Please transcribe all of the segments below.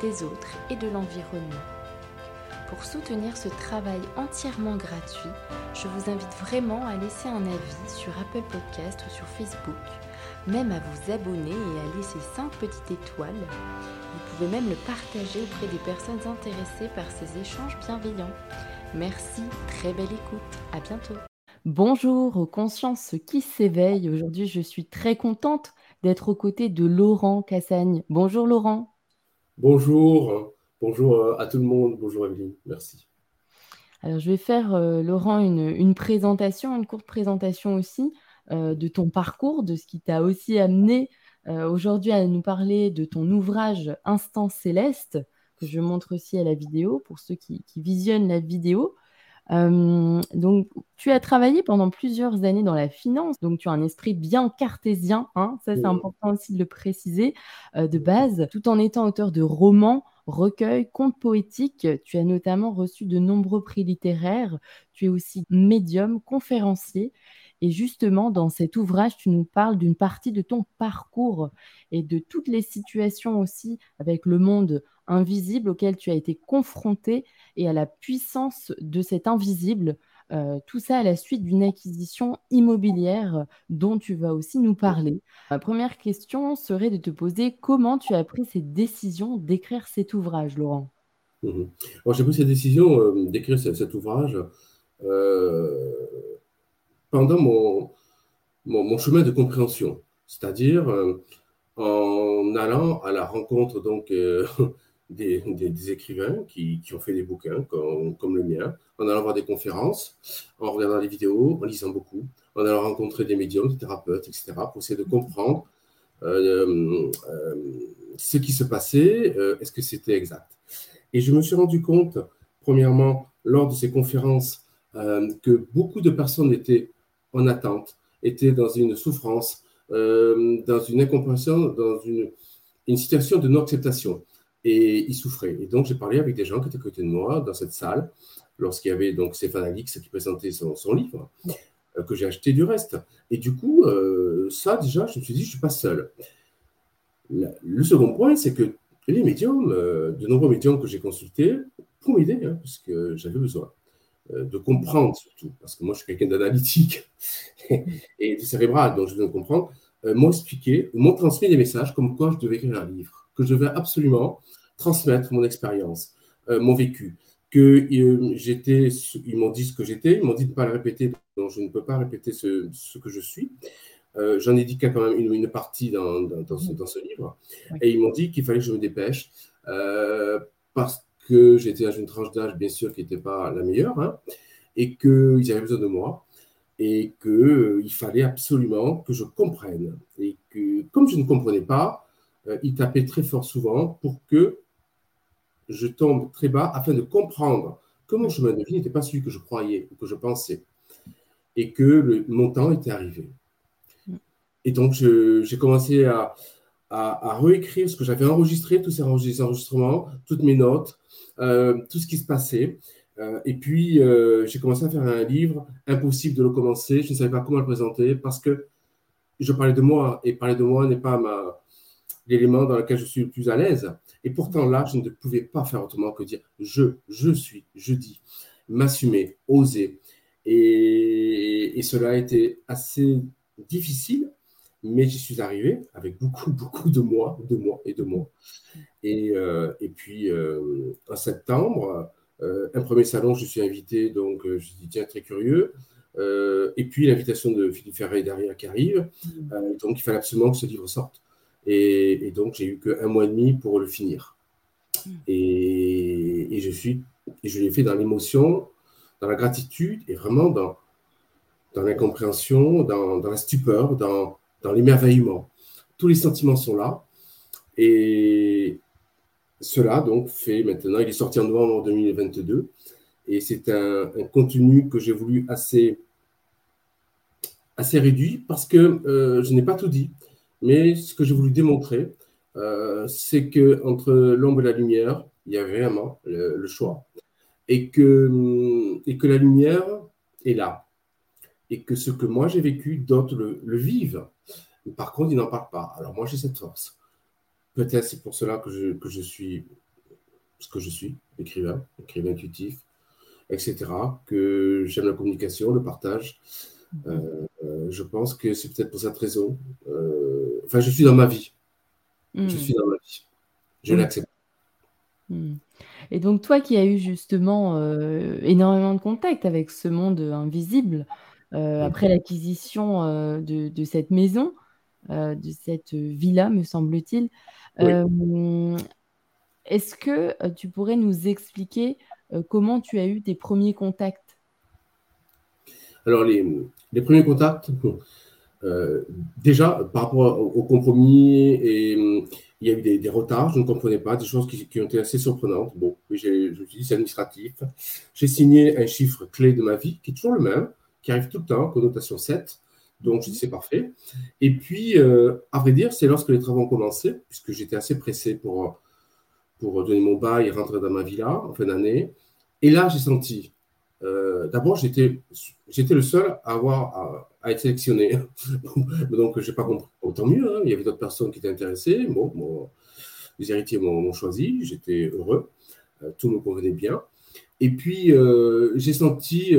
des autres et de l'environnement. Pour soutenir ce travail entièrement gratuit, je vous invite vraiment à laisser un avis sur Apple Podcast ou sur Facebook, même à vous abonner et à laisser 5 petites étoiles. Vous pouvez même le partager auprès des personnes intéressées par ces échanges bienveillants. Merci, très belle écoute, à bientôt. Bonjour aux consciences qui s'éveillent. Aujourd'hui, je suis très contente d'être aux côtés de Laurent Cassagne. Bonjour Laurent. Bonjour, bonjour à tout le monde, bonjour Evelyne, merci. Alors je vais faire, euh, Laurent, une, présentation, une courte présentation aussi euh, de ton parcours, de ce qui t'a aussi amené euh, aujourd'hui à nous parler de ton ouvrage Instant Céleste, que je montre aussi à la vidéo pour ceux qui visionnent la vidéo. Euh, donc, tu as travaillé pendant plusieurs années dans la finance, donc tu as un esprit bien cartésien, hein, ça c'est important aussi de le préciser euh, de base, tout en étant auteur de romans, recueils, contes poétiques. Tu as notamment reçu de nombreux prix littéraires. Tu es aussi médium, conférencier. Et justement, dans cet ouvrage, tu nous parles d'une partie de ton parcours et de toutes les situations aussi avec le monde invisible auquel tu as été confronté et à la puissance de cet invisible. Euh, tout ça à la suite d'une acquisition immobilière dont tu vas aussi nous parler. Ma première question serait de te poser comment tu as pris cette décision d'écrire cet ouvrage, Laurent? Mhm. J'ai pris cette décision euh, d'écrire cet, ouvrage euh, pendant mon, mon, chemin de compréhension, c'est-à-dire en allant à la rencontre donc des, des, écrivains qui, qui, ont fait des bouquins comme, comme, le mien, en allant voir des conférences, en regardant des vidéos, en lisant beaucoup, en allant rencontrer des médiums, des thérapeutes, etc., pour essayer de comprendre euh, euh, ce qui se passait, euh, est-ce que c'était exact. Et je me suis rendu compte, premièrement, lors de ces conférences, que beaucoup de personnes étaient en attente, étaient dans une souffrance, dans une incompréhension, dans une, situation de non-acceptation et il souffrait. Et donc, j'ai parlé avec des gens qui étaient à côté de moi dans cette salle, lorsqu'il y avait donc Stéphane Alix qui présentait son, livre, euh, que j'ai acheté du reste. Et du coup, euh, ça, déjà, je me suis dit, je ne suis pas seul. le second point, c'est que les médiums, euh, de nombreux médiums que j'ai consultés, pour m'aider, hein, parce que j'avais besoin de comprendre surtout, parce que moi, je suis quelqu'un d'analytique et de cérébral, donc je veux comprendre, m'ont expliqué, m'ont transmis des messages comme quoi je devais écrire un livre, que je devais absolument transmettre mon expérience, euh, mon vécu. Que euh, j'étais, ils m'ont dit ce que j'étais, ils m'ont dit de ne pas le répéter, donc je ne peux pas répéter ce, ce que je suis. Euh, j'en ai dit qu'il y a quand même une, une partie dans, dans, ce, dans, ce, livre. Et ils m'ont dit qu'il fallait que je me dépêche parce que j'étais dans une tranche d'âge, bien sûr, qui n'était pas la meilleure, hein, et qu'ils avaient besoin de moi, et qu'il fallait absolument que je comprenne. Et que, comme je ne comprenais pas, ils tapaient très fort souvent pour que je tombe très bas afin de comprendre que mon chemin de vie n'était pas celui que je croyais ou que je pensais et que mon temps était arrivé. Et donc, j'ai commencé à, à, réécrire ce que j'avais enregistré, tous ces enregistrements, toutes mes notes, euh, tout ce qui se passait. Euh, et puis, euh, j'ai commencé à faire un livre, impossible de le commencer, je ne savais pas comment le présenter parce que je parlais de moi et parler de moi n'est pas l'élément dans lequel je suis le plus à l'aise. Et pourtant, là, je ne pouvais pas faire autrement que dire je, je suis, je dis, m'assumer, oser. Et, cela a été assez difficile, mais j'y suis arrivé avec beaucoup, beaucoup de mois, de mois et de mois. Et, euh, et puis, euh, en septembre, euh, un premier salon, je suis invité, donc je dis tiens, très curieux. et puis l'invitation de Philippe Ferret derrière qui arrive. donc il fallait absolument que ce livre sorte. Et, donc, j'ai eu qu'un mois et demi pour le finir. Hmm. Et, je suis, et je l'ai fait dans l'émotion, dans la gratitude et vraiment dans, dans l'incompréhension, dans, dans, la stupeur, dans, dans l'émerveillement. Tous les sentiments sont là. Et, cela donc fait maintenant, il est sorti en novembre 2022 et c'est un, contenu que j'ai voulu assez, réduit parce que euh, je n'ai pas tout dit. Mais ce que j'ai voulu démontrer, euh, c'est que entre l'ombre et la lumière, il y a vraiment le, choix. Et que, et que la lumière est là. Et que ce que moi j'ai vécu, d'autres le, vivent. Par contre, ils n'en parlent pas. Alors moi, j'ai cette force. Peut-être c'est pour cela que je, que je suis ce que je suis, écrivain, écrivain intuitif, etc., que j'aime la communication, le partage. Euh, euh, je pense que c'est peut-être pour cette raison. Euh, enfin, je suis dans ma vie. Je hmm. suis dans ma vie. Je hmm. l'accepte. Hmm. Et donc, toi qui as eu justement énormément de contact avec ce monde invisible, après l'acquisition de, cette maison, de cette villa, me semble-t-il, est-ce que tu pourrais nous expliquer euh, comment tu as eu tes premiers contacts? Alors, les, premiers contacts, euh, déjà, par rapport au, compromis, et, il y a eu des, retards, je ne comprenais pas, des choses qui, ont été assez surprenantes. Bon, je me suis dit, c'est administratif. J'ai signé un chiffre clé de ma vie, qui est toujours le même, qui arrive tout le temps, connotation 7. Donc, je dis, c'est parfait. Et puis, euh, à vrai dire, c'est lorsque les travaux ont commencé, puisque j'étais assez pressé pour pour donner mon bail et rentrer dans ma villa en fin d'année. Et là, j'ai senti, euh, d'abord, j'étais, le seul à avoir à, être sélectionné. Donc, je n'ai pas compris. Autant mieux, hein. il y avait d'autres personnes qui étaient intéressées. Bon, les héritiers m'ont, choisi, j'étais heureux, euh, tout me convenait bien. Et puis, j'ai senti,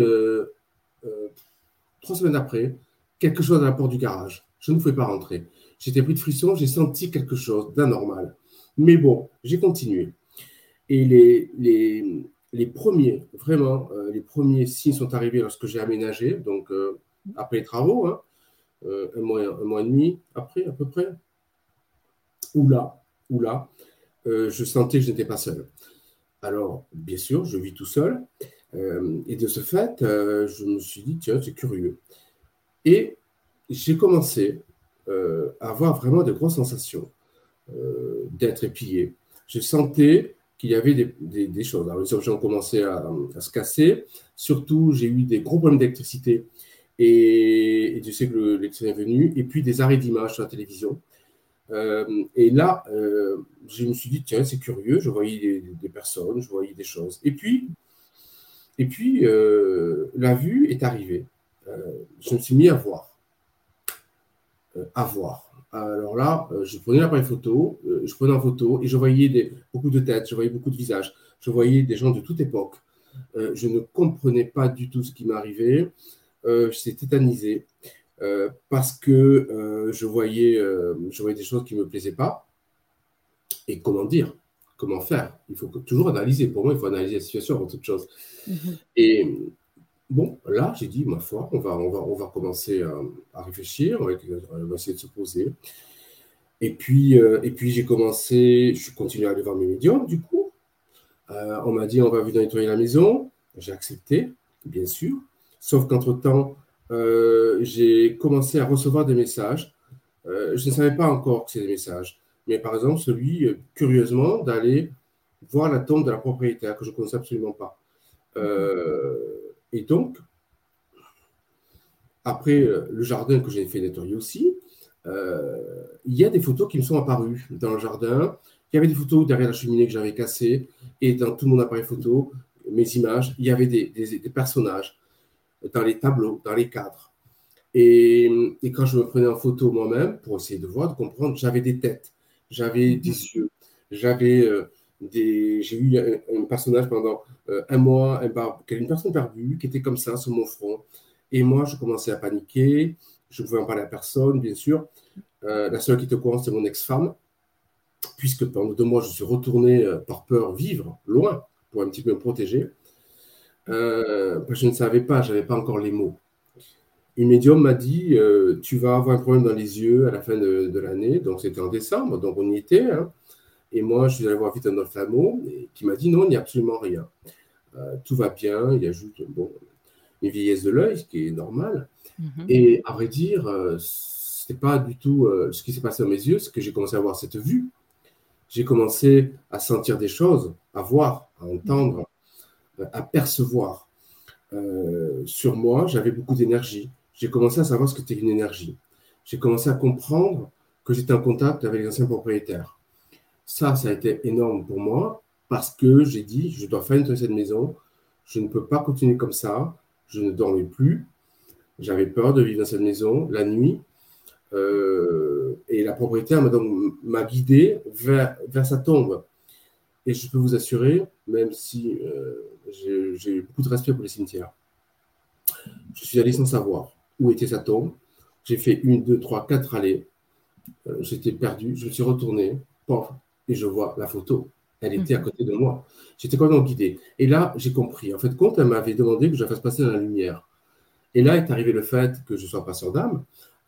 trois semaines après, quelque chose à la porte du garage. Je ne pouvais pas rentrer. J'étais pris de frisson, j'ai senti quelque chose d'anormal. Mais bon, j'ai continué. Et les, les, les premiers, vraiment, euh, les premiers signes sont arrivés lorsque j'ai aménagé, donc euh, après les travaux, hein, euh, un, mois, un mois et demi après à peu près. Ou là, ou là, je sentais que je n'étais pas seul. Alors, bien sûr, je vis tout seul. Et de ce fait, je me suis dit, tiens, c'est curieux. Et j'ai commencé à avoir vraiment de grosses sensations. Euh, d'être épié. Je sentais qu'il y avait des, choses. Alors, les objets ont commencé à, se casser. Surtout, j'ai eu des gros problèmes d'électricité. Et, tu sais que l'électricité est venu. Et puis, des arrêts d'image sur la télévision. Euh, et là, euh, je me suis dit, tiens, c'est curieux. Je voyais des, personnes, je voyais des choses. Et puis, et puis la vue est arrivée. je me suis mis à voir. à voir. Alors là, euh, je prenais l'appareil photo, euh, je prenais en photo et je voyais beaucoup de têtes, je voyais beaucoup de visages, je voyais des gens de toute époque. Euh, je ne comprenais pas du tout ce qui m'arrivait. Euh, J'étais tétanisé parce que je, voyais, je voyais des choses qui ne me plaisaient pas. Et comment dire? Comment faire Il faut toujours analyser. Pour moi, il faut analyser la situation avant toute chose. Mm-hmm. Et Bon, là, j'ai dit, ma foi, on va, on va, on va commencer à, réfléchir, on va, essayer de se poser. Et puis, euh, et puis j'ai commencé, je suis continué à aller voir mes médiums, du coup. Euh, on m'a dit, on va venir nettoyer la maison. J'ai accepté, bien sûr. Sauf qu'entre-temps, euh, j'ai commencé à recevoir des messages. je ne savais pas encore que c'était des messages. Mais par exemple, celui, curieusement, d'aller voir la tombe de la propriétaire, que je ne connaissais absolument pas. Euh, et donc, après euh, le jardin que j'ai fait nettoyer aussi, euh, il y a des photos qui me sont apparues dans le jardin. Il y avait des photos derrière la cheminée que j'avais cassée et dans tout mon appareil photo, mes images, il y avait des, personnages dans les tableaux, dans les cadres. Et, quand je me prenais en photo moi-même, pour essayer de voir, de comprendre, j'avais des têtes, j'avais des mhm. yeux, j'avais euh, j'ai eu un, personnage pendant euh, un mois, un une personne perdue qui était comme ça sur mon front. Et moi, je commençais à paniquer. Je ne pouvais en parler à personne, bien sûr. Euh, la seule qui était au courant, c'est mon ex-femme, puisque pendant deux mois, je suis retourné euh, par peur vivre loin pour un petit peu me protéger. je ne savais pas, je n'avais pas encore les mots. Une médium m'a dit Tu vas avoir un problème dans les yeux à la fin de, de l'année. Donc, c'était en décembre, donc on y était. Hein. Et moi, je suis allé voir vite un ophtalmo qui m'a dit non, il n'y a absolument rien. Euh, tout va bien, il y a juste bon, une vieillesse de l'œil, ce qui est normal. Mhm. Et à vrai dire, euh, ce n'était pas du tout euh, ce qui s'est passé dans mes yeux, c'est que j'ai commencé à avoir cette vue. j'ai commencé à sentir des choses, à voir, à entendre, à percevoir. Euh, sur moi, j'avais beaucoup d'énergie. J'ai commencé à savoir ce que c'était une énergie. J'ai commencé à comprendre que j'étais en contact avec les anciens propriétaires. Ça, ça a été énorme pour moi parce que j'ai dit, je dois faire une cette maison. Je ne peux pas continuer comme ça. Je ne dormais plus. J'avais peur de vivre dans cette maison la nuit. Euh, et la propriétaire m'a donc m'a guidé vers, vers sa tombe. Et je peux vous assurer, même si euh, j'ai beaucoup de respect pour les cimetières, je suis allé sans savoir où était sa tombe. J'ai fait une, deux, trois, quatre allées. Euh, j'étais perdu. Je me suis retourné, et je vois la photo. Elle était à mhm. côté de moi. J'étais complètement guidé. Et là, j'ai compris. En fait, quand elle m'avait demandé que je la fasse passer dans la lumière. Et là est arrivé le fait que je sois passeur d'âme,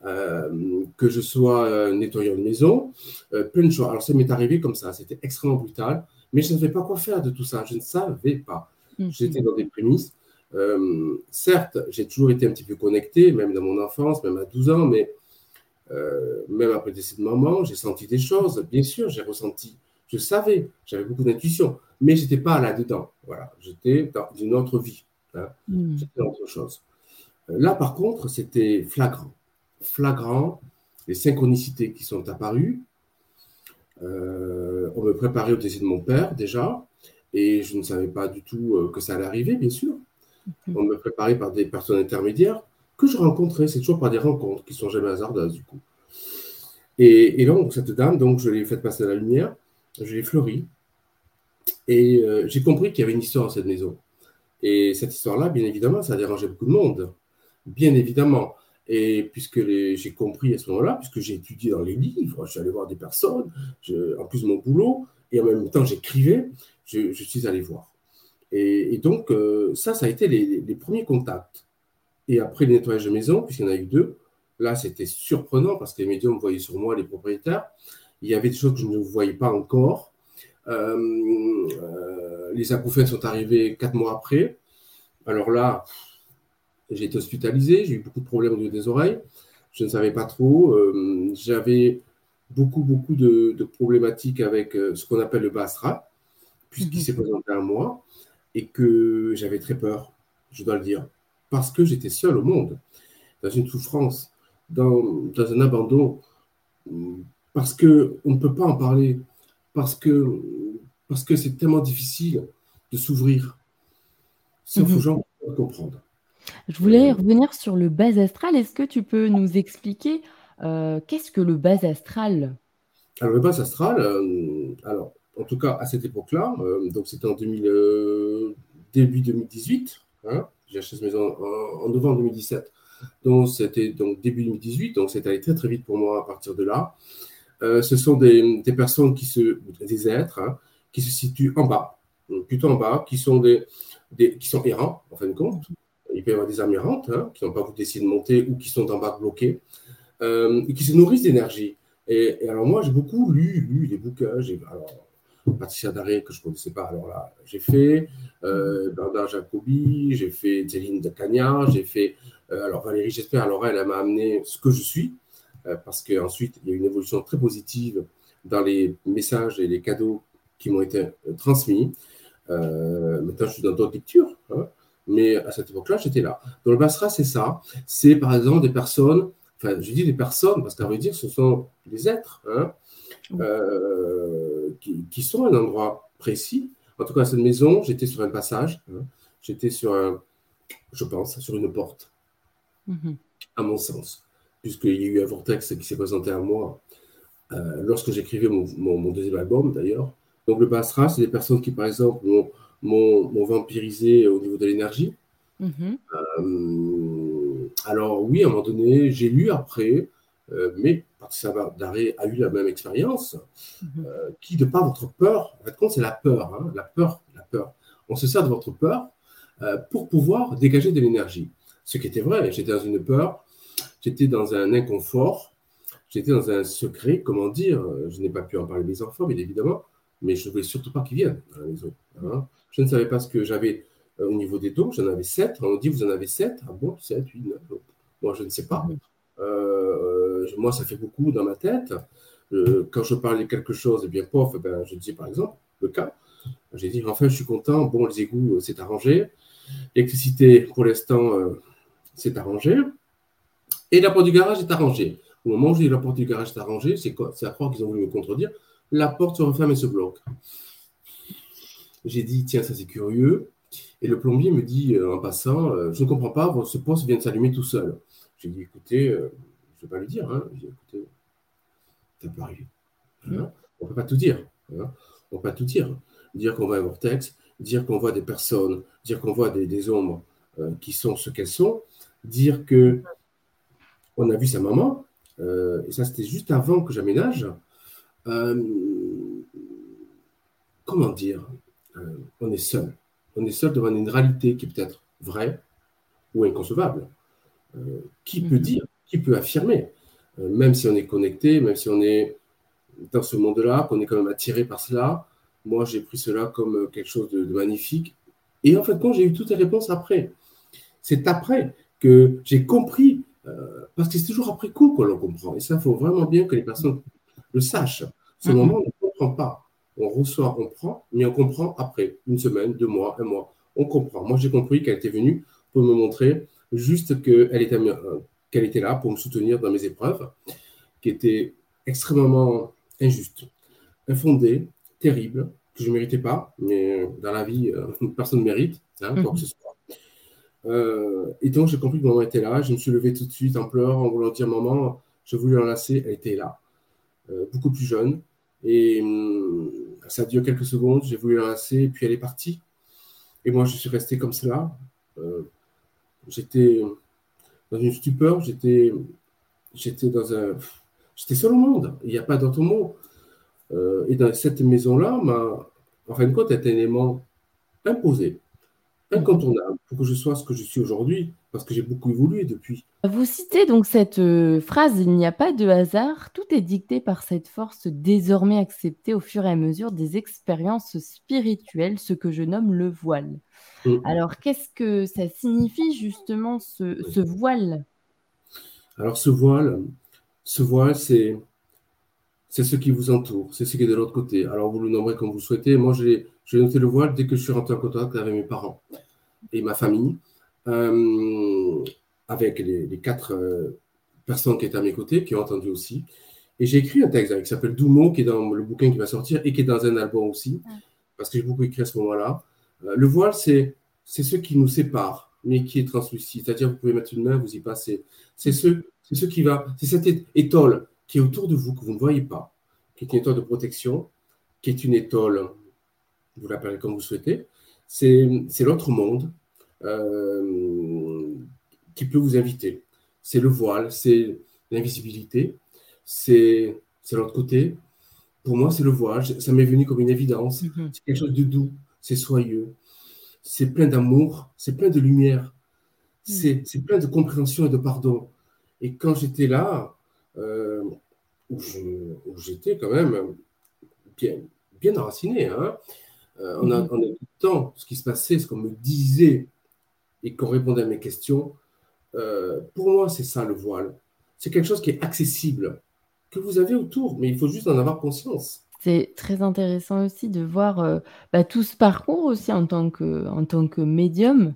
euh, que je sois euh, nettoyant de maison, plein de choses. Alors, ça m'est arrivé comme ça. C'était extrêmement brutal. Mais je ne savais pas quoi faire de tout ça. Je ne savais pas. Mhm. J'étais dans des prémices. Euh, certes, j'ai toujours été un petit peu connecté, même dans mon enfance, même à 12 ans, mais euh, même après le décès de maman, j'ai senti des choses. Bien sûr, j'ai ressenti, je savais, j'avais beaucoup d'intuition, mais je n'étais pas là-dedans. Voilà, j'étais dans une autre vie. Hein. Mhm. J'étais autre chose. Euh, là, par contre, c'était flagrant. Flagrant, les synchronicités qui sont apparues. on me préparait au décès de mon père déjà, et je ne savais pas du tout que ça allait arriver, bien sûr. Mhm. On me préparait par des personnes intermédiaires que je rencontrais. C'est toujours par des rencontres qui sont jamais hasardeuses, du coup. Et, donc, cette dame, donc, je l'ai faite passer à la lumière, je l'ai fleurie. Et euh, j'ai compris qu'il y avait une histoire dans cette maison. Et cette histoire-là, bien évidemment, ça a dérangé beaucoup de monde. Bien évidemment. Et puisque j'ai compris à ce moment-là, puisque j'ai étudié dans les livres, je suis allé voir des personnes, en plus mon boulot, et en même temps j'écrivais, je, suis allé voir. Et, donc, euh, ça, ça a été les, premiers contacts. Et après le nettoyage de maison, puisqu'il y en a eu deux, là, c'était surprenant parce que les médiums voyaient sur moi, les propriétaires. Il y avait des choses que je ne voyais pas encore. Euh, euh, les acouphènes sont arrivés quatre mois après. Alors là, j'ai été hospitalisé, j'ai eu beaucoup de problèmes au niveau des oreilles. Je ne savais pas trop. J'avais beaucoup, beaucoup de, problématiques avec ce qu'on appelle le bastra, puisqu'il mhm. s'est présenté à moi et que j'avais très peur, je dois le dire, parce que j'étais seul au monde, dans une souffrance, dans, dans un abandon, parce qu'on ne peut pas en parler, parce que parce que c'est tellement difficile de s'ouvrir, sauf mmh. aux gens comprendre. Je voulais revenir sur le bas astral. Est-ce que tu peux nous expliquer euh, qu'est-ce que le bas astral? Alors, le bas astral, euh, alors, en tout cas à cette époque-là, euh, donc c'était en 2000, euh, début 2018, hein, j'ai acheté cette maison en, novembre 2017, donc c'était donc début 2018, donc c'est allé très très vite pour moi à partir de là. Euh, ce sont des, personnes qui se, des êtres hein, qui se situent en bas, plutôt en bas, qui sont des, qui sont errants en fin de compte. Il peut y avoir des âmes errantes hein, qui n'ont pas voulu décider de monter ou qui sont en bas bloqués et qui se nourrissent d'énergie. Et, alors moi j'ai beaucoup lu, lu les bouquins. Alors Patricia Daré que je ne connaissais pas. Alors là, j'ai fait euh, Bernard Jacobi, j'ai fait Céline de Cagna, j'ai fait. Euh, alors Valérie j'espère, alors elle, m'a amené ce que je suis, euh, parce qu'ensuite, il y a une évolution très positive dans les messages et les cadeaux qui m'ont été transmis. maintenant, je suis dans d'autres lectures, hein, mais à cette époque-là, j'étais là. Dans le Basra, c'est ça. C'est par exemple des personnes, enfin, je dis des personnes, parce qu'à vrai dire, ce sont des êtres. Hein, euh, qui, sont à un endroit précis. En tout cas, cette maison, j'étais sur un passage, hein. j'étais sur un, je pense, sur une porte, mhm. à mon sens, puisqu'il y a eu un vortex qui s'est présenté à moi euh, lorsque j'écrivais mon, deuxième album, d'ailleurs. Donc, le Basra, c'est des personnes qui, par exemple, m'ont vampirisé au niveau de l'énergie. Mhm. Euh, alors, oui, à un moment donné, j'ai lu après, mais Patricia Daré a eu la même expérience, mhm. euh, qui, de par votre peur, en fait, compte, c'est la peur, hein, la peur, la peur. On se sert de votre peur euh, pour pouvoir dégager de l'énergie. Ce qui était vrai, j'étais dans une peur, j'étais dans un inconfort, j'étais dans un secret, comment dire, je n'ai pas pu en parler à mes enfants, bien évidemment, mais je ne voulais surtout pas qu'ils viennent à la maison. Hein. Je ne savais pas ce que j'avais euh, au niveau des dons, j'en avais sept, on me dit, vous en avez sept Ah bon, sept, huit, neuf Moi, je ne sais pas. Mhm. Euh, moi, ça fait beaucoup dans ma tête. quand je parlais de quelque chose, eh bien, pof, eh ben, je disais par exemple, le cas, j'ai dit, enfin, je suis content, bon, les égouts, c'est arrangé. L'électricité, pour l'instant, c'est arrangé. Et la porte du garage est arrangée. Au moment où je dis la porte du garage est arrangée, c'est à croire qu'ils ont voulu me contredire. La porte se referme et se bloque. J'ai dit, tiens, ça c'est curieux. Et le plombier me dit euh, en passant, euh, je ne comprends pas, ce poste vient de s'allumer tout seul. J'ai dit, écoutez, euh, je ne vais pas lui dire. Hein. J'ai dit, écoutez, ça peut arriver. Hein. On ne peut pas tout dire. Hein. On ne peut pas tout dire. Dire qu'on voit un vortex, dire qu'on voit des personnes, dire qu'on voit des, ombres qui sont ce qu'elles sont, dire que on a vu sa maman, et ça c'était juste avant que j'aménage. comment dire On est seul on est seul devant une réalité qui est peut-être vraie ou inconcevable. Euh, qui peut mhm. dire, qui peut affirmer, euh, même si on est connecté, même si on est dans ce monde-là, qu'on est quand même attiré par cela. Moi, j'ai pris cela comme euh, quelque chose de, magnifique. Et en fait, quand j'ai eu toutes les réponses après, c'est après que j'ai compris, parce que c'est toujours après coup qu'on le comprend. Et ça, il faut vraiment bien que les personnes le sachent. Ce mhm. moment, on ne comprend pas on reçoit, on prend, mais on comprend après, une semaine, deux mois, un mois. On comprend. Moi, j'ai compris qu'elle était venue pour me montrer juste qu'elle était, euh, qu'elle était là pour me soutenir dans mes épreuves, qui étaient extrêmement injustes, infondées, terribles, que je ne méritais pas, mais dans la vie, euh, personne ne mérite, hein, quoi que ce soit. Euh, et donc, j'ai compris que maman était là. Je me suis levé tout de suite en pleurs, en voulant dire Maman, je voulais l'enlacer. Elle était là, beaucoup plus jeune. Et hum, ça a duré quelques secondes, j'ai voulu l'enlacer, puis elle est partie. Et moi, je suis resté comme cela. Euh, j'étais dans une stupeur, j'étais, j'étais dans un. J'étais seul au monde, il n'y a pas d'autre mot. Euh, et dans cette maison-là, en fin de compte, est un élément imposé incontournable pour que je sois ce que je suis aujourd'hui, parce que j'ai beaucoup évolué depuis. Vous citez donc cette euh, phrase Il n'y a pas de hasard, tout est dicté par cette force désormais acceptée au fur et à mesure des expériences spirituelles, ce que je nomme le voile. Mm. Alors, qu'est-ce que ça signifie justement ce, ce voile? Alors, ce voile, ce voile, c'est c'est ce qui vous entoure, c'est ce qui est de l'autre côté. Alors vous le nommerez comme vous souhaitez. Moi, j'ai noté le voile dès que je suis rentré en contact avec mes parents et ma famille, euh, avec les, quatre euh, personnes qui étaient à mes côtés, qui ont entendu aussi. Et j'ai écrit un texte qui s'appelle Doumo, qui est dans le bouquin qui va sortir et qui est dans un album aussi, parce que j'ai beaucoup écrit à ce moment-là. Euh, le voile, c'est ce qui nous sépare, mais qui est translucide. C'est-à-dire, vous pouvez mettre une main, vous y passez. C'est ce, ce qui va, c'est cette étole qui est autour de vous, que vous ne voyez pas, qui est une étoile de protection, qui est une étoile, vous l'appelez comme vous souhaitez, c'est l'autre monde euh, qui peut vous inviter. C'est le voile, c'est l'invisibilité, c'est l'autre côté. Pour moi, c'est le voile, ça m'est venu comme une évidence. Mm-hmm. C'est quelque chose de doux, c'est soyeux, c'est plein d'amour, c'est plein de lumière, mm. c'est plein de compréhension et de pardon. Et quand j'étais là, euh, où j'étais quand même bien, bien enraciné. Hein. Euh, mhm. le temps ce qui se passait, ce qu'on me disait et qu'on répondait à mes questions. Euh, pour moi, c'est ça le voile. C'est quelque chose qui est accessible, que vous avez autour, mais il faut juste en avoir conscience. C'est très intéressant aussi de voir bah, tout ce parcours aussi en tant que, en tant que médium.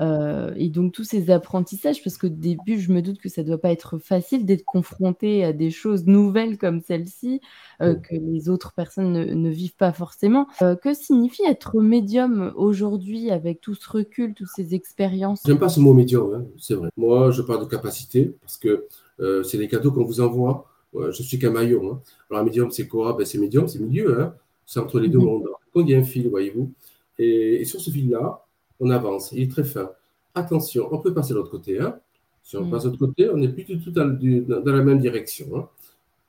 Euh, et donc tous ces apprentissages, parce qu'au début, je me doute que ça ne doit pas être facile d'être confronté à des choses nouvelles comme celle-ci, euh, que les autres personnes ne, vivent pas forcément. Euh, que signifie être médium aujourd'hui avec tout ce recul, toutes ces expériences? J'aime pas ce mot médium, hein, c'est vrai. Moi, je parle de capacité, parce que c'est des cadeaux qu'on vous envoie. je suis qu'un maillon. Hein. Alors un médium, c'est quoi? Ben, C'est médium, c'est milieu. Hein. c'est entre les deux mhm. mondes. Quand il y a un fil, voyez-vous. et sur ce fil-là, on avance, il est très fin. Attention, on peut passer de l'autre côté. Hein. Si on mm. passe de l'autre côté, on n'est plus du tout dans, la même direction. Hein.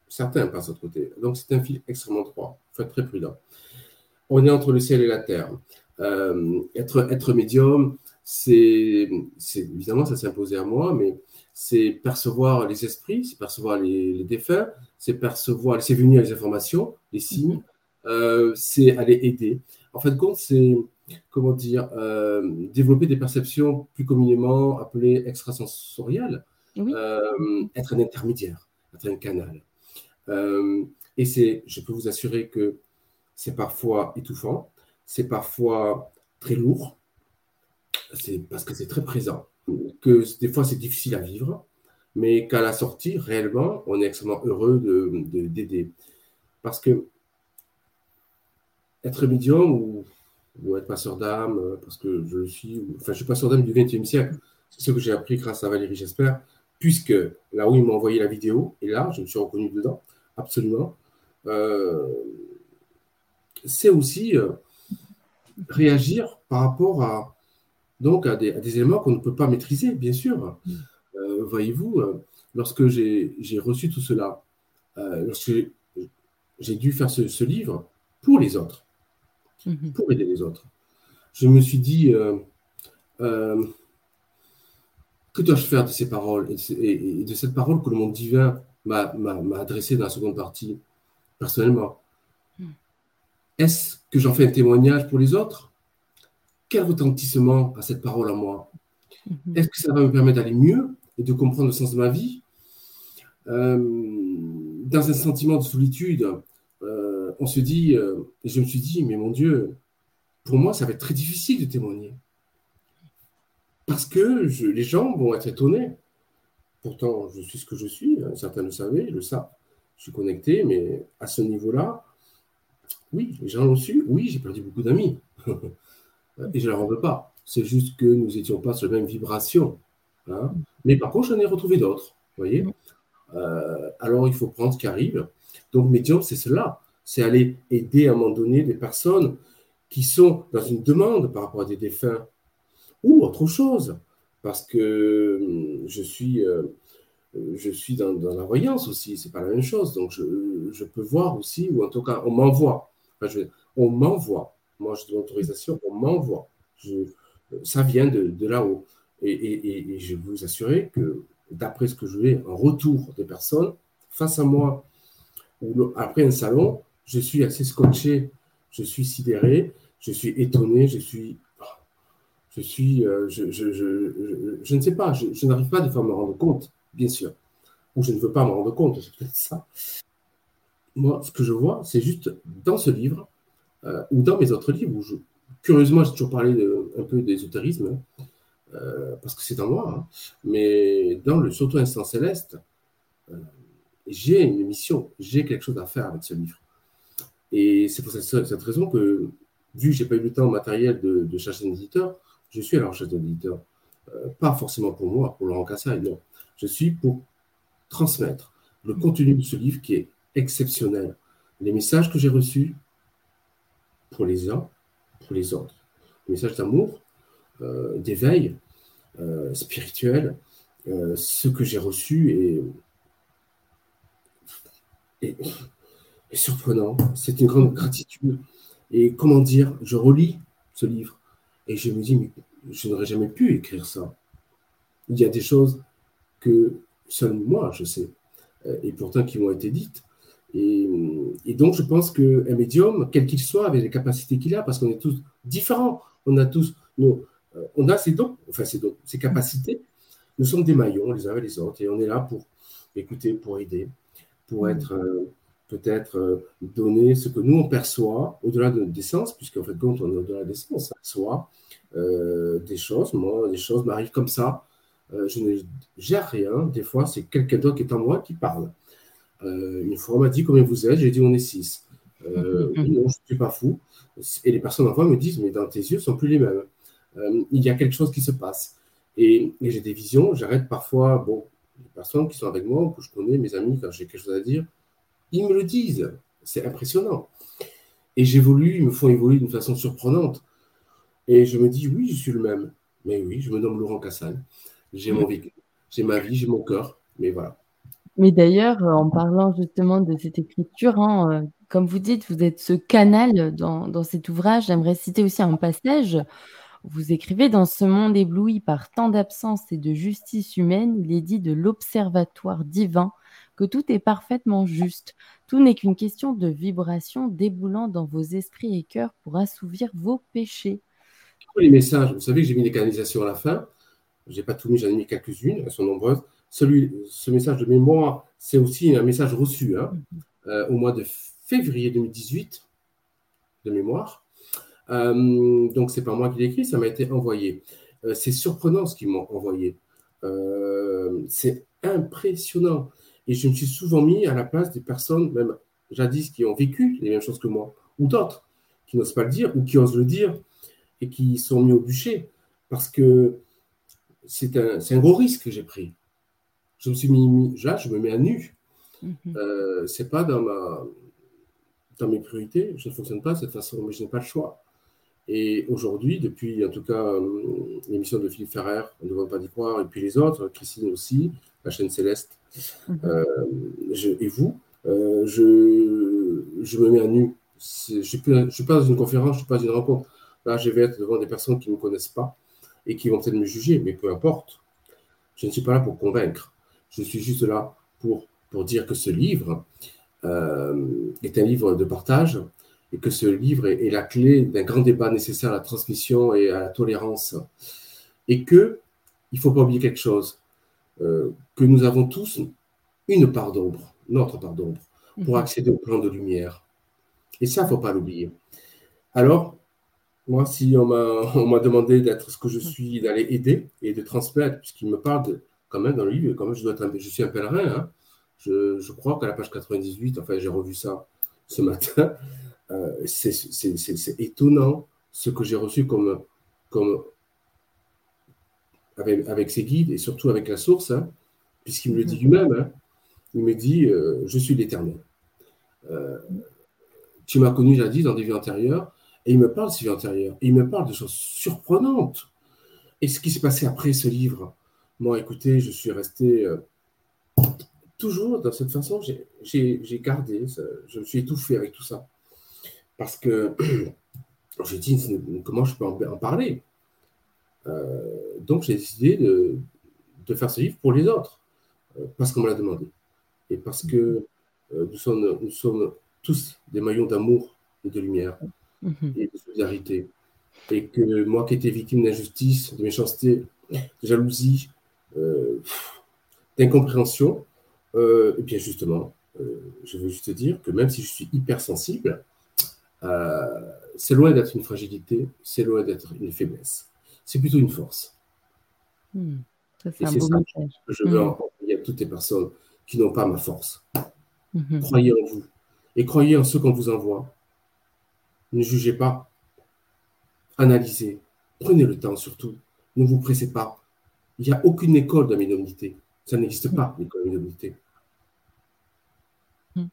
Certains passent de l'autre côté. Donc, c'est un fil extrêmement droit. Il faut être très prudent. On est entre le ciel et la terre. Euh, être, être médium, c'est évidemment, ça s'est imposé à moi, mais c'est percevoir les esprits, c'est percevoir les, défunts, c'est percevoir, c'est venir les informations, les signes, mm-hmm. euh, c'est aller aider. En fait, compte, c'est comment dire, euh, développer des perceptions plus communément appelées extrasensorielles, euh, être un intermédiaire, être un canal. Euh, Et c'est, je peux vous assurer que c'est parfois étouffant, c'est parfois très lourd, c'est parce que c'est très présent, que des fois c'est difficile à vivre, mais qu'à la sortie, réellement, on est extrêmement heureux d'aider. De, parce que être médium ou, ou être passeur d'âme, parce que je suis, enfin je suis passeur d'âme du XXe siècle, c'est ce que j'ai appris grâce à Valérie J'espère, puisque là où il m'a envoyé la vidéo, et là je me suis reconnu dedans, absolument, euh, c'est aussi euh, réagir par rapport à, donc à des, éléments qu'on ne peut pas maîtriser, bien sûr. Euh, voyez-vous, lorsque j'ai reçu tout cela, lorsque j'ai dû faire ce, livre pour les autres, mhm. pour aider les autres, je me suis dit, que dois-je faire de ces paroles et de cette parole que le monde divin m'a adressée dans la seconde partie personnellement? Hmm. Est-ce que j'en fais un témoignage pour les autres? Quel retentissement a cette parole à moi? Hmm. Est-ce que ça va me permettre d'aller mieux et de comprendre le sens de ma vie? Euh, Dans un sentiment de solitude, euh, on se dit, euh, je me suis dit, mais mon Dieu, pour moi, ça va être très difficile de témoigner. Parce que les gens vont être étonnés. Pourtant, je suis ce que je suis, hein, certains le savaient, le savent je suis connecté, mais à ce niveau-là, oui, les gens l'ont su. Oui, j'ai perdu beaucoup d'amis. Et je ne leur en veux pas. C'est juste que nous n'étions pas sur la même vibration. Hein. Mais par contre, j'en ai retrouvé d'autres. voyez euh, Alors, il faut prendre ce qui arrive. Donc, médium, c'est cela. C'est aller aider à un moment donné des personnes qui sont dans une demande par rapport à des défunts ou autre chose. Parce que hum, je suis. Euh, je dans, la voyance aussi, c'est pas la même chose. Donc, je, peux voir aussi, ou en tout cas, on m'envoie. on m'envoie. Moi, je donne l'autorisation, on m'envoie. Ça vient de, là-haut. Et, je vous assurer que, d'après ce que je vais en retour des personnes, face à moi, ou après un salon, je suis assez scotché, je suis sidéré, je suis étonné, je suis. Je suis. Euh, je, je, ne sais pas, je, n'arrive pas de faire me rendre compte bien sûr. Ou je ne veux pas m'en rendre compte, c'est peut-être ça. Moi, ce que je vois, c'est juste dans ce livre, euh, ou dans mes autres livres, où je, curieusement, j'ai toujours parlé un peu d'ésotérisme, euh, parce que c'est en moi, hein, mais dans le Surtout Instant Céleste, j'ai une mission, j'ai quelque chose à faire avec ce livre. Et c'est pour cette, raison que, vu que je n'ai pas eu le temps matériel de, chercher un éditeur, je suis à la recherche d'un éditeur. pas forcément pour moi, pour Laurent Cassagne, non. Je suis pour transmettre le contenu de ce livre qui est exceptionnel. Les messages que j'ai reçus pour les uns, pour les autres. Les messages d'amour, euh, d'éveil euh, spirituel, euh, ce que j'ai reçu est, surprenant. C'est une grande gratitude. Et comment dire, je relis ce livre et je me dis, mais je n'aurais jamais pu écrire ça. Il y a des choses que seul moi je sais, euh, et pourtant qui m'ont été dites. Et, donc, je pense qu'un médium, quel qu'il soit, avec les capacités qu'il a, parce qu'on est tous différents, on a tous nos, euh, on a ces dons, enfin ces dons, ces capacités. Nous sommes des maillons les uns avec les autres, et on est là pour écouter, pour aider, pour mm. être euh, peut-être donner ce que nous on perçoit au-delà de des sens, puisqu'en fait, quand on est au-delà des sens, on perçoit des choses. Moi, des choses m'arrivent comme ça, euh, je ne gère rien. Des fois, c'est quelqu'un d'autre qui est en moi qui parle. Euh, une fois, on m'a dit combien vous êtes? J'ai dit on est six. Euh, non, je ne suis pas fou. Et les personnes en voix me disent mais dans tes yeux, ne sont plus les mêmes. il y a quelque chose qui se passe. Et, j'ai des visions. J'arrête parfois, bon, les personnes qui sont avec moi, que je connais, mes amis, quand j'ai quelque chose à dire, ils me le disent. C'est impressionnant. Et j'évolue, ils me font évoluer d'une façon surprenante. Et je me dis, oui, je suis le même. Mais oui, je me nomme Laurent Cassagne j'ai mon j'ai ma vie, j'ai mon cœur, mais voilà. Mais d'ailleurs, euh, en parlant justement de cette écriture, hein, euh, comme vous dites, vous êtes ce canal dans, dans cet ouvrage. J'aimerais citer aussi un passage. Vous écrivez Dans ce monde ébloui par tant d'absence et de justice humaine, il est dit de l'observatoire divin que tout est parfaitement juste. Tout n'est qu'une question de vibration déboulant dans vos esprits et cœurs pour assouvir vos péchés. Les messages, vous savez que j'ai mis des canalisations à la fin. Je n'ai pas tout mis, j'en ai mis quelques-unes, elles sont nombreuses. Celui, ce message de mémoire, c'est aussi un message reçu. Hein. au mois de février 2018, de mémoire. donc, c'est pas moi qui l'ai écrit, ça m'a été envoyé. c'est surprenant ce qu'ils m'ont envoyé. c'est impressionnant. Et je me suis souvent mis à la place des personnes, même jadis, qui ont vécu les mêmes choses que moi, ou d'autres, qui n'osent pas le dire, ou qui osent le dire, et qui sont mis au bûcher. Parce que c'est un, un, gros risque que j'ai pris. Je me suis mis, là, je me mets à nu. Mhm. Euh, c'est pas dans, ma, dans mes priorités, je ne fonctionne pas de cette façon, mais je n'ai pas le choix. Et aujourd'hui, depuis en tout cas euh, l'émission de Philippe Ferrer, on ne devrait pas y croire, et puis les autres, Christine aussi, la chaîne Céleste, mhm. euh, et vous, euh, je, je me mets à nu. Je ne suis, pas dans une conférence, je ne suis pas dans une rencontre. Là, je vais être devant des personnes qui ne me connaissent pas et qui vont peut-être me juger, mais peu importe. Je ne suis pas là pour convaincre. Je suis juste là pour, pour dire que ce livre euh, est un livre de partage et que ce livre est, la clé d'un grand débat nécessaire à la transmission et à la tolérance. Et que il ne faut pas oublier quelque chose, euh, que nous avons tous une part d'ombre, notre part d'ombre, pour mhm. accéder au plan de lumière. Et ça, il ne faut pas l'oublier. Alors, moi, si on m'a demandé d'être ce que je suis, d'aller aider et de transmettre, puisqu'il me parle quand même dans le livre, quand même, je, dois être je suis un pèlerin. Hein. Je, je, crois qu'à la page 98, enfin, j'ai revu ça ce matin, c'est étonnant ce que j'ai reçu comme, comme avec, avec, ses guides et surtout avec la source, hein, puisqu'il me le dit lui-même. Hein. il me dit euh, Je suis l'éternel. Euh, tu m'as connu jadis dans des vies antérieures et il me parle de ses vies antérieures. Et il me parle de choses surprenantes. Et ce qui s'est passé après ce livre, moi, écoutez, je suis resté euh, toujours dans cette façon, j'ai gardé, je me suis étouffé avec tout ça. Parce que j'ai dit, comment je peux en, parler? Euh, Donc, j'ai décidé de, de, faire ce livre pour les autres, euh, parce qu'on me l'a demandé. Et parce que nous, sommes, nous sommes tous des maillons d'amour et de lumière. Mhm. et de solidarité. Et que moi qui étais victime d'injustice, de méchanceté, de jalousie, euh, d'incompréhension, euh, et bien justement, euh, je veux juste dire que même si je suis hypersensible, c'est loin d'être une fragilité, c'est loin d'être une faiblesse. C'est plutôt une force. Hmm. Ça, et c'est ça que je veux hmm. envoyer à toutes les personnes qui n'ont pas ma force. Hmm. Croyez en vous et croyez en ce qu'on vous envoie ne jugez pas. Analysez. Prenez le temps surtout. Ne vous pressez pas. Il n'y a aucune école de médiumnité. Ça n'existe pas, l'école de médiumnité. Hmm.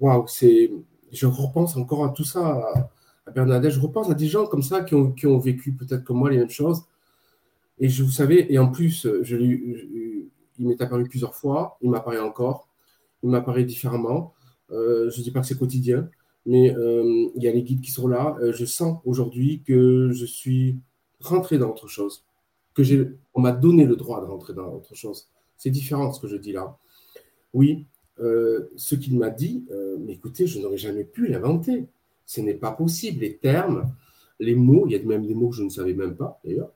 Waouh, c'est. Je repense encore à tout ça, à Bernadette. Je repense à des gens comme ça qui ont, qui ont vécu peut-être comme moi les mêmes choses. Et je vous savez, et en plus, je il m'est apparu plusieurs fois, il m'apparaît encore, il m'apparaît différemment. Euh, je ne dis pas que c'est quotidien, mais euh, il y a les guides qui sont là. Euh, je sens aujourd'hui que je suis rentré dans autre chose, que on m'a donné le droit de rentrer dans autre chose. C'est différent ce que je dis là. Oui, euh, ce qu'il m'a dit, mais écoutez, je n'aurais jamais pu l'inventer. Ce n'est pas possible. Les termes, les mots, il y a même des mots que je ne savais même pas d'ailleurs.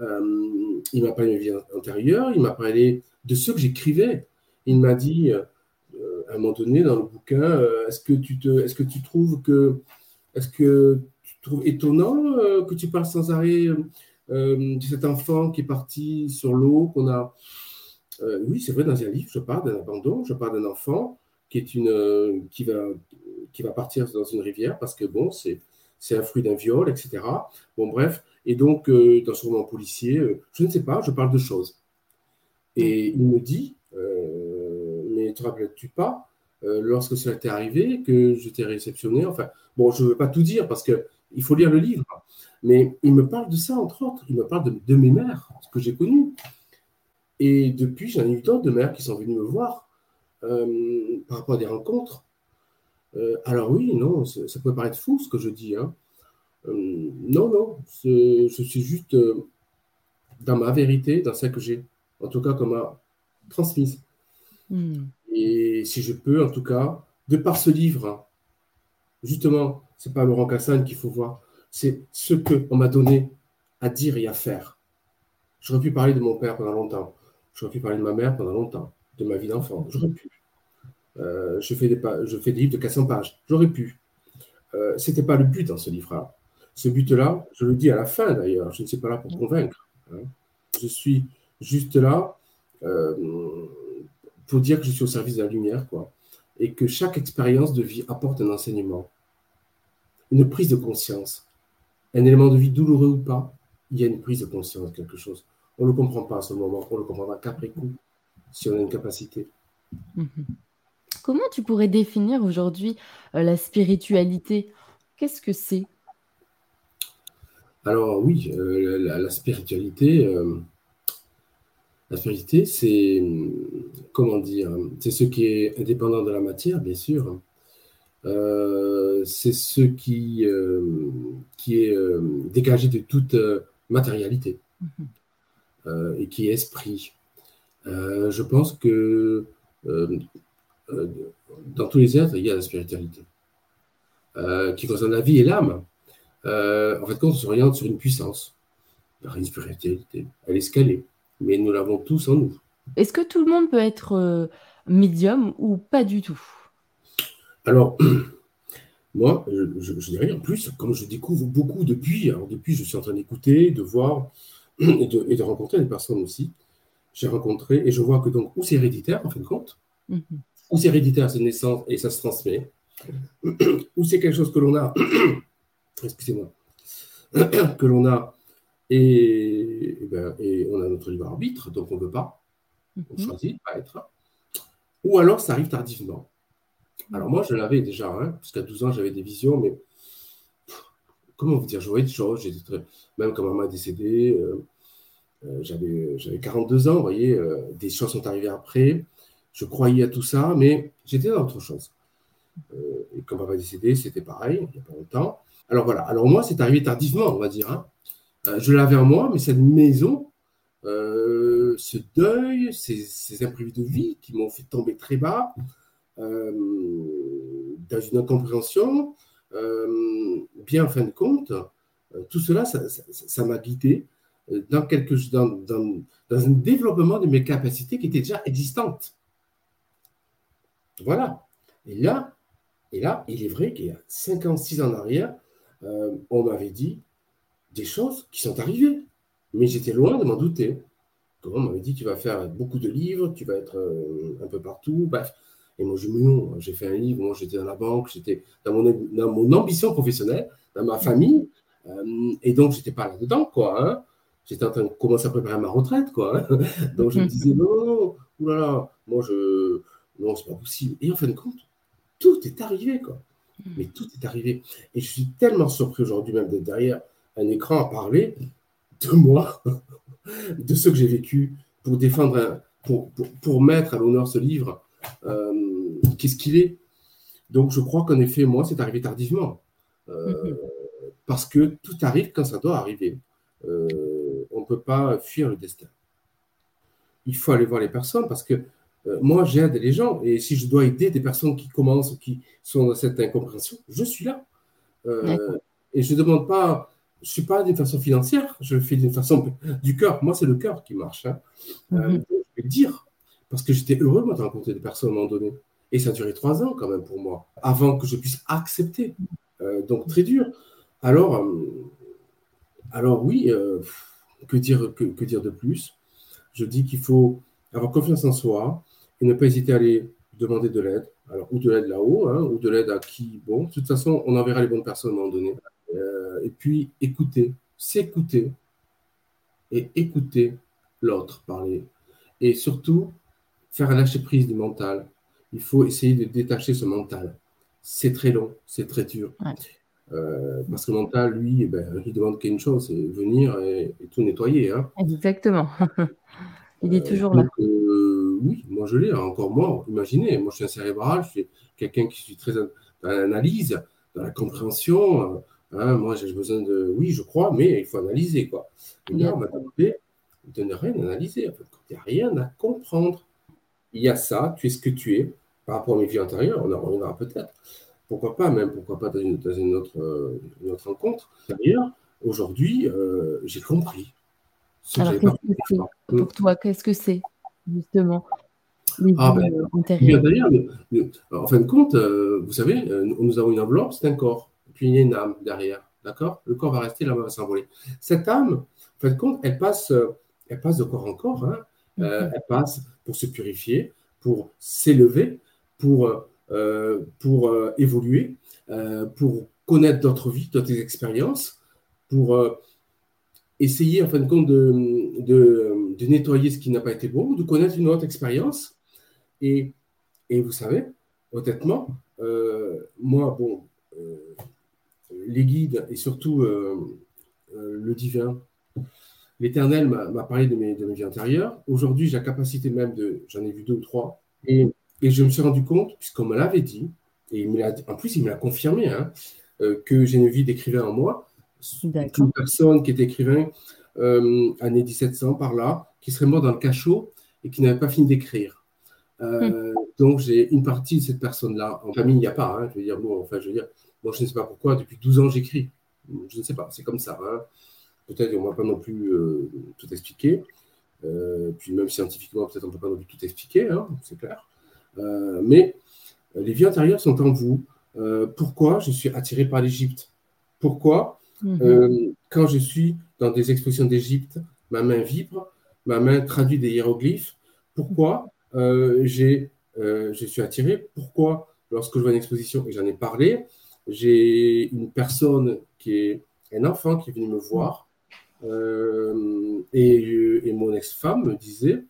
il m'a parlé de vie antérieure, il m'a parlé de ce que j'écrivais. Il m'a dit, à un moment donné dans le bouquin, euh, est-ce que tu est-ce que tu trouves que, est-ce que tu trouves étonnant euh, que tu parles sans arrêt euh, de cet enfant qui est parti sur l'eau, qu'on a, oui, c'est vrai dans un livre, je parle d'un abandon, je parle d'un enfant qui qui va, partir dans une rivière parce que bon, c'est, un fruit d'un viol, etc. Bon, bref, et donc dans ce roman policier, je ne sais pas, je parle de choses. Et il me dit, ne te rappelles-tu pas, euh, lorsque cela t'est arrivé, que je t'ai réceptionné? Enfin, bon, je ne veux pas tout dire parce qu'il faut lire le livre, mais il me parle de ça, entre autres. Il me parle de, mes mères, ce que j'ai connu. Et depuis, j'en ai eu d'autres de mères qui sont venues me voir euh, par rapport à des rencontres. Euh, alors oui, non, ça peut paraître fou ce que je dis. Hein. non, non, je suis juste dans ma vérité, dans celle que j'ai, en tout cas qu'on m'a transmise. Hmm. Et si je peux, en tout cas, de par ce livre, justement, c'est pas Laurent Cassagne qu'il faut voir, c'est ce qu'on m'a donné à dire et à faire. J'aurais pu parler de mon père pendant longtemps. J'aurais pu parler de ma mère pendant longtemps, de ma vie d'enfant. J'aurais pu. je, fais des je fais des livres de 400 pages. J'aurais pu. Ce n'était pas le but dans ce livre-là. Ce but-là, je le dis à la fin d'ailleurs, je ne suis pas là pour convaincre. Hein. Je suis juste là pour dire que je suis au service de la lumière, quoi. Et que chaque expérience de vie apporte un enseignement, une prise de conscience. Un élément de vie douloureux ou pas, il y a une prise de conscience, quelque chose. On ne le comprend pas à ce moment, on le comprendra qu'après coup, si on a une capacité. Mhm. Comment tu pourrais définir aujourd'hui euh, la spiritualité? Qu'est-ce que c'est? Alors oui, euh, la, spiritualité, euh, la spiritualité, c'est comment dire, c'est ce qui est indépendant de la matière, bien sûr. c'est ce qui, qui est dégagé de toute matérialité. Mhm. Euh, et qui est esprit. Euh, je pense que euh, dans tous les êtres, il y a la spiritualité qui concerne la vie et l'âme. en fait, quand on s'oriente sur une puissance, une spiritualité, elle est scalée, mais nous l'avons tous en nous. Est-ce que tout le monde peut être médium ou pas du tout? Alors, moi, je, dirais en plus, comme je découvre beaucoup depuis, alors depuis, je suis en train d'écouter, de voir, et de, rencontrer des personnes aussi. J'ai rencontré, et je vois que donc, ou c'est héréditaire, en fin de compte, mhm. ou c'est héréditaire, c'est naissance et ça se transmet, ou c'est quelque chose que l'on a, excusez-moi, que l'on a et, ben, et, on a notre libre arbitre, donc on ne veut pas, on mhm. choisit de pas être, ou alors ça arrive tardivement. Alors moi, je l'avais déjà, hein, qu'à 12 ans, j'avais des visions, mais comment vous dire, je voyais des choses, même quand maman est décédée, euh, euh, j'avais 42 ans, vous voyez, euh, des choses sont arrivées après, je croyais à tout ça, mais j'étais dans autre chose. et quand maman est décédée, c'était pareil, il n'y a pas longtemps. Alors voilà, alors moi, c'est arrivé tardivement, on va dire. Hein. je l'avais en moi, mais cette maison, ce deuil, ces, imprévus de vie qui m'ont fait tomber très bas, dans une incompréhension, bien en fin de compte, euh, tout cela, ça m'a guidé euh, dans, un développement de mes capacités qui étaient déjà existantes. Voilà. Et là, et là, il est vrai qu'il y a 56 ans en arrière, on m'avait dit des choses qui sont arrivées. Mais j'étais loin de m'en douter. on m'avait dit, tu vas faire beaucoup de livres, tu vas être un peu partout. Bref, et moi, je me j'ai fait un livre, moi j'étais dans la banque, j'étais dans mon, dans mon ambition professionnelle, dans ma famille, euh, et donc j'étais pas là-dedans, quoi. Hein. J'étais en train de commencer à préparer ma retraite, quoi. Hein. donc je me disais, non, non, oulala, moi je. Non, c'est pas possible. Et en fin de compte, tout est arrivé, quoi. Mais tout est arrivé. Et je suis tellement surpris aujourd'hui, même d'être derrière un écran à parler de moi, de ce que j'ai vécu pour défendre, pour, pour, pour mettre à l'honneur ce livre. Euh, qu'est-ce qu'il est. Donc je crois qu'en effet, moi, c'est arrivé tardivement. Euh, mhm. Parce que tout arrive quand ça doit arriver. Euh, on ne peut pas fuir le destin. Il faut aller voir les personnes parce que euh, moi, j'aide les gens. Et si je dois aider des personnes qui commencent, qui sont dans cette incompréhension, je suis là. et je ne demande pas, je ne suis pas d'une façon financière, je le fais d'une façon du cœur. Moi, c'est le cœur qui marche. Hein. Mhm. je vais dire, parce que j'étais heureux, moi, de rencontrer des personnes à un moment donné. Et ça a duré trois ans quand même pour moi, avant que je puisse accepter. Euh, donc très dur. Alors, euh, alors oui, euh, que, dire, que, dire de plus? Je dis qu'il faut avoir confiance en soi et ne pas hésiter à aller demander de l'aide. Alors, ou de l'aide là-haut, hein, ou de l'aide à qui? Bon, de toute façon, on enverra les bonnes personnes à un moment donné. et puis, écouter, s'écouter et écouter l'autre parler. Et surtout, faire lâcher prise du mental il faut essayer de détacher ce mental. C'est très long, c'est très dur. Euh, parce que le mental, lui, eh ben, il demande qu'une chose, c'est venir et, tout nettoyer. Hein. Exactement. il est toujours là. Euh, oui, moi je l'ai, encore moi. Imaginez, moi je suis un cérébral, je suis quelqu'un qui suis très dans l'analyse, dans la compréhension. Hein. moi j'ai besoin de. Oui, je crois, mais il faut analyser. Quoi. Et là, on demandé de ne rien analyser. En fait, il n'y a rien à comprendre il y a ça, tu es ce que tu es, par rapport à mes vies antérieures, on en reviendra peut-être. Pourquoi pas, même, pourquoi pas dans une, autre, euh, une autre rencontre. D'ailleurs, aujourd'hui, euh, j'ai compris. Alors, qu'est-ce que c'est pour toi? Qu'est-ce que c'est, justement ah, ben, en fin de compte, euh, vous savez, nous avons une enveloppe, c'est un corps, puis il y a une âme derrière. D'accord? Le corps va rester, l'âme va s'envoler. Cette âme, en fin de compte, elle passe, elle passe de corps en corps. Hein. Elle passe pour se purifier, pour s'élever, pour, pour évoluer, pour connaître d'autres vies, d'autres expériences, pour essayer, en fin de compte, de, de, nettoyer ce qui n'a pas été bon, de connaître une autre expérience. Et, et vous savez, honnêtement, euh, moi, bon, euh, les guides et surtout euh, le divin, l'éternel m'a parlé de mes, de mes vies antérieures. Aujourd'hui, j'ai la capacité même de, j'en ai vu deux ou trois, et je me suis rendu compte, puisqu'on me l'avait dit, et il me en plus, il me l'a confirmé, hein, que j'ai une vie d'écrivain en moi, une personne qui était écrivain euh, année 1700 par là, qui serait mort dans le cachot et qui n'avait pas fini d'écrire. Euh, hmm. Donc j'ai une partie de cette personne-là. En famille, il n'y a pas. Hein, je veux dire, bon, enfin, je veux dire, moi je ne sais pas pourquoi. Depuis 12 ans, j'écris. Je ne sais pas. C'est comme ça. Hein. Peut-être qu'on ne va pas non plus euh, tout expliquer. puis même scientifiquement, peut-être on ne peut pas non plus tout expliquer. Hein, c'est clair. Mais les vies antérieures sont en vous. pourquoi je suis attiré par l'Égypte? Pourquoi Mhm. Euh, quand je suis dans des expositions d'Égypte, ma main vibre, ma main traduit des hiéroglyphes? Pourquoi euh, j'ai, euh, je suis attiré? Pourquoi, lorsque je vois une exposition, et j'en ai parlé, j'ai une personne qui est un enfant qui est venu me voir, et, et, mon ex-femme me disait